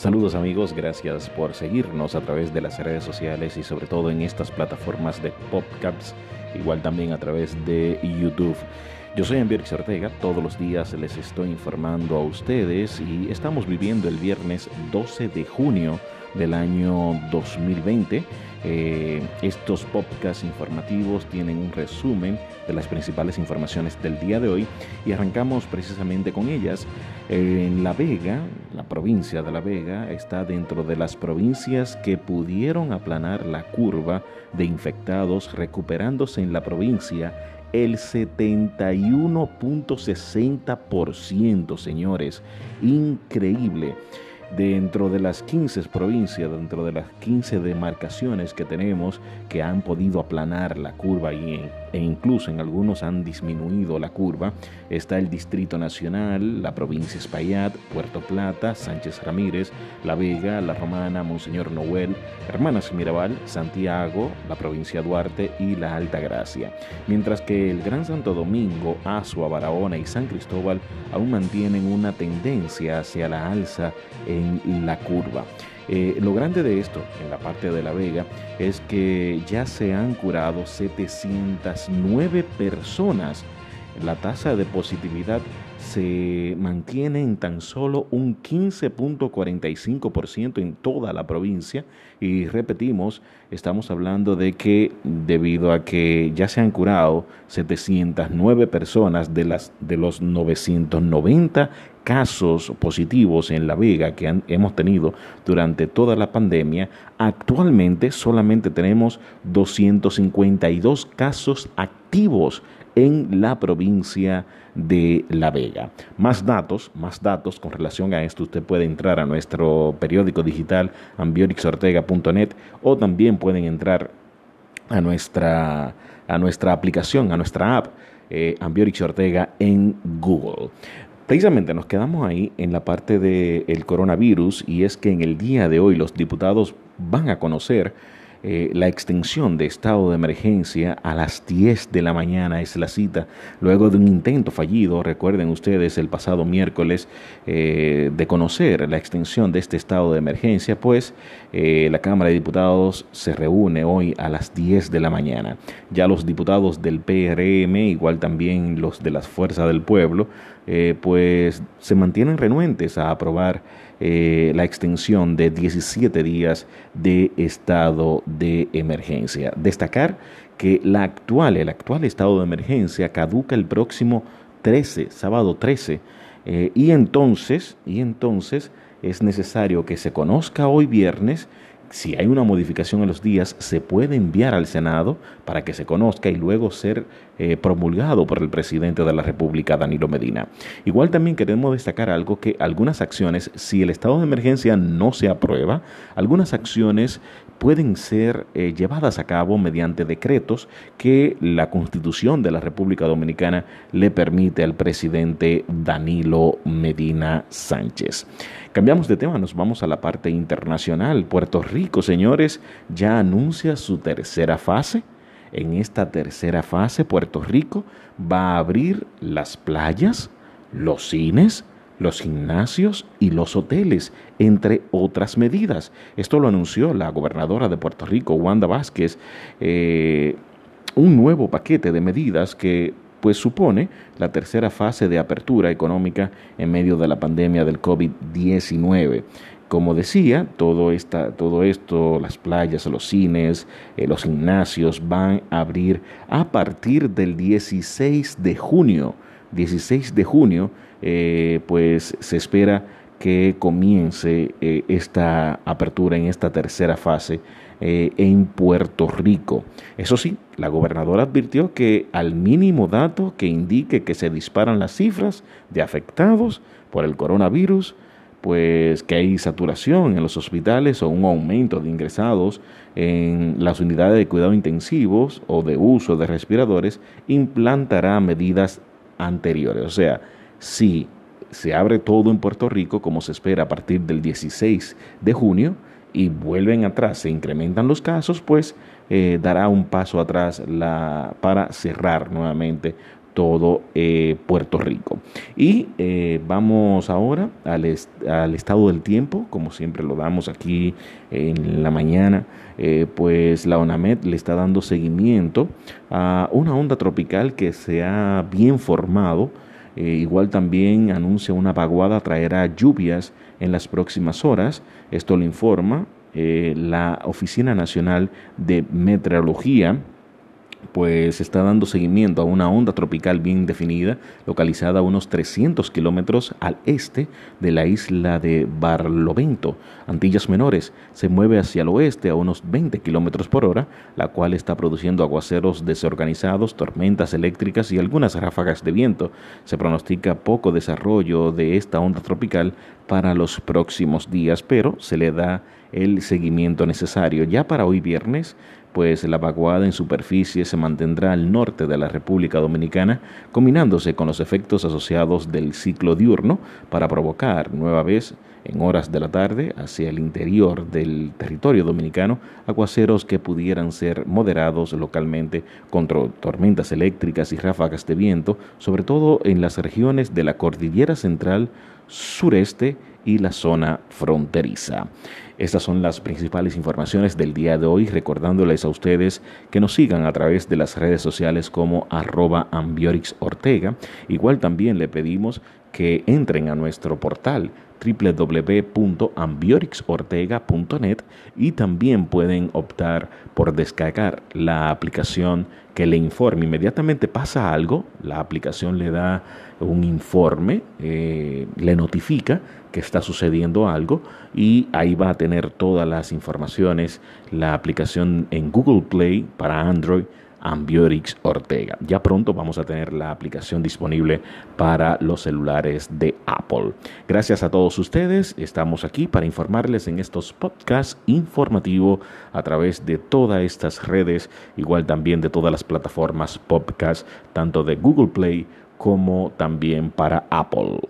Saludos amigos, gracias por seguirnos a través de las redes sociales y sobre todo en estas plataformas de podcasts, igual también a través de YouTube. Yo soy Ambierix Ortega, todos los días les estoy informando a ustedes y estamos viviendo el viernes 12 de junio del año 2020. Eh, estos podcasts informativos tienen un resumen de las principales informaciones del día de hoy y arrancamos precisamente con ellas. En La Vega, la provincia de La Vega, está dentro de las provincias que pudieron aplanar la curva de infectados recuperándose en la provincia el 71.60%, señores. Increíble dentro de las 15 provincias, dentro de las 15 demarcaciones que tenemos que han podido aplanar la curva y, e incluso en algunos han disminuido la curva, está el Distrito Nacional, la provincia Espaillat, Puerto Plata, Sánchez Ramírez, La Vega, La Romana, Monseñor Noel, Hermanas Mirabal, Santiago, la provincia Duarte y la Alta Gracia. Mientras que el Gran Santo Domingo, Azua, Barahona y San Cristóbal aún mantienen una tendencia hacia la alza en la curva. Eh, lo grande de esto, en la parte de La Vega, es que ya se han curado 709 personas. La tasa de positividad se mantiene en tan solo un 15.45% en toda la provincia. Y repetimos, estamos hablando de que debido a que ya se han curado 709 personas de, las, de los 990 casos positivos en La Vega que hemos tenido durante toda la pandemia, actualmente solamente tenemos 252 casos activos en la provincia de La Vega. Más datos, más datos con relación a esto, usted puede entrar a nuestro periódico digital ambiorixortega.net o también pueden entrar a nuestra, a nuestra aplicación, a nuestra app eh, Ambiorix Ortega en Google. Precisamente nos quedamos ahí en la parte del coronavirus y es que en el día de hoy los diputados van a conocer eh, la extensión de estado de emergencia a las 10 de la mañana es la cita, luego de un intento fallido, recuerden ustedes el pasado miércoles, eh, de conocer la extensión de este estado de emergencia, pues eh, la Cámara de Diputados se reúne hoy a las 10 de la mañana. Ya los diputados del PRM, igual también los de las Fuerzas del Pueblo, pues se mantienen renuentes a aprobar la extensión de 17 días de estado de emergencia. Destacar que la actual, el actual estado de emergencia caduca el próximo 13, sábado 13, eh, y entonces, y entonces es necesario que se conozca hoy viernes si hay una modificación en los días, se puede enviar al Senado para que se conozca y luego ser eh, promulgado por el presidente de la República, Danilo Medina. Igual también queremos destacar algo que algunas acciones, si el estado de emergencia no se aprueba, algunas acciones pueden ser eh, llevadas a cabo mediante decretos que la Constitución de la República Dominicana le permite al presidente Danilo Medina Sánchez. Cambiamos de tema, nos vamos a la parte internacional. Puerto Rico, señores, ya anuncia su tercera fase. En esta tercera fase, Puerto Rico va a abrir las playas, los cines, los gimnasios y los hoteles, entre otras medidas. Esto lo anunció la gobernadora de Puerto Rico, Wanda Vázquez, eh, un nuevo paquete de medidas que pues supone la tercera fase de apertura económica en medio de la pandemia del COVID-19. Como decía, todo, esta, todo esto, las playas, los cines, eh, los gimnasios van a abrir a partir del 16 de junio. 16 de junio, eh, pues se espera que comience eh, esta apertura en esta tercera fase eh, en Puerto Rico. Eso sí, la gobernadora advirtió que al mínimo dato que indique que se disparan las cifras de afectados por el coronavirus, pues que hay saturación en los hospitales o un aumento de ingresados en las unidades de cuidado intensivos o de uso de respiradores, implantará medidas anteriores. O sea, si se abre todo en Puerto Rico, como se espera a partir del 16 de junio, y vuelven atrás, se incrementan los casos, pues eh, dará un paso atrás para cerrar nuevamente todo eh, Puerto Rico. Y eh, vamos ahora al, estado del tiempo, como siempre lo damos aquí en la mañana, pues la ONAMED le está dando seguimiento a una onda tropical que se ha bien formado. Igual también anuncia una vaguada traerá lluvias en las próximas horas. Esto lo informa la Oficina Nacional de Meteorología pues está dando seguimiento a una onda tropical bien definida, localizada a unos 300 kilómetros al este de la isla de Barlovento, Antillas Menores. Se mueve hacia el oeste a unos 20 kilómetros por hora, la cual está produciendo aguaceros desorganizados, tormentas eléctricas y algunas ráfagas de viento. Se pronostica poco desarrollo de esta onda tropical para los próximos días, pero se le da el seguimiento necesario. Ya para hoy viernes, pues la vaguada en superficie se mantendrá al norte de la República Dominicana, combinándose con los efectos asociados del ciclo diurno para provocar nueva vez en horas de la tarde hacia el interior del territorio dominicano aguaceros que pudieran ser moderados localmente contra tormentas eléctricas y ráfagas de viento, sobre todo en las regiones de la cordillera central, sureste y la zona fronteriza. Estas son las principales informaciones del día de hoy, recordándoles a ustedes que nos sigan a través de las redes sociales como arroba Ortega. Igual también le pedimos que entren a nuestro portal www.ambiorixortega.net y también pueden optar por descargar la aplicación que le informe. Inmediatamente pasa algo, la aplicación le da un informe, eh, le notifica que está sucediendo algo y ahí va a tener todas las informaciones, la aplicación en Google Play para Android. Ambiorix Ortega. Ya pronto vamos a tener la aplicación disponible para los celulares de Apple. Gracias a todos ustedes. Estamos aquí para informarles en estos podcasts informativos a través de todas estas redes, igual también de todas las plataformas podcast, tanto de Google Play como también para Apple.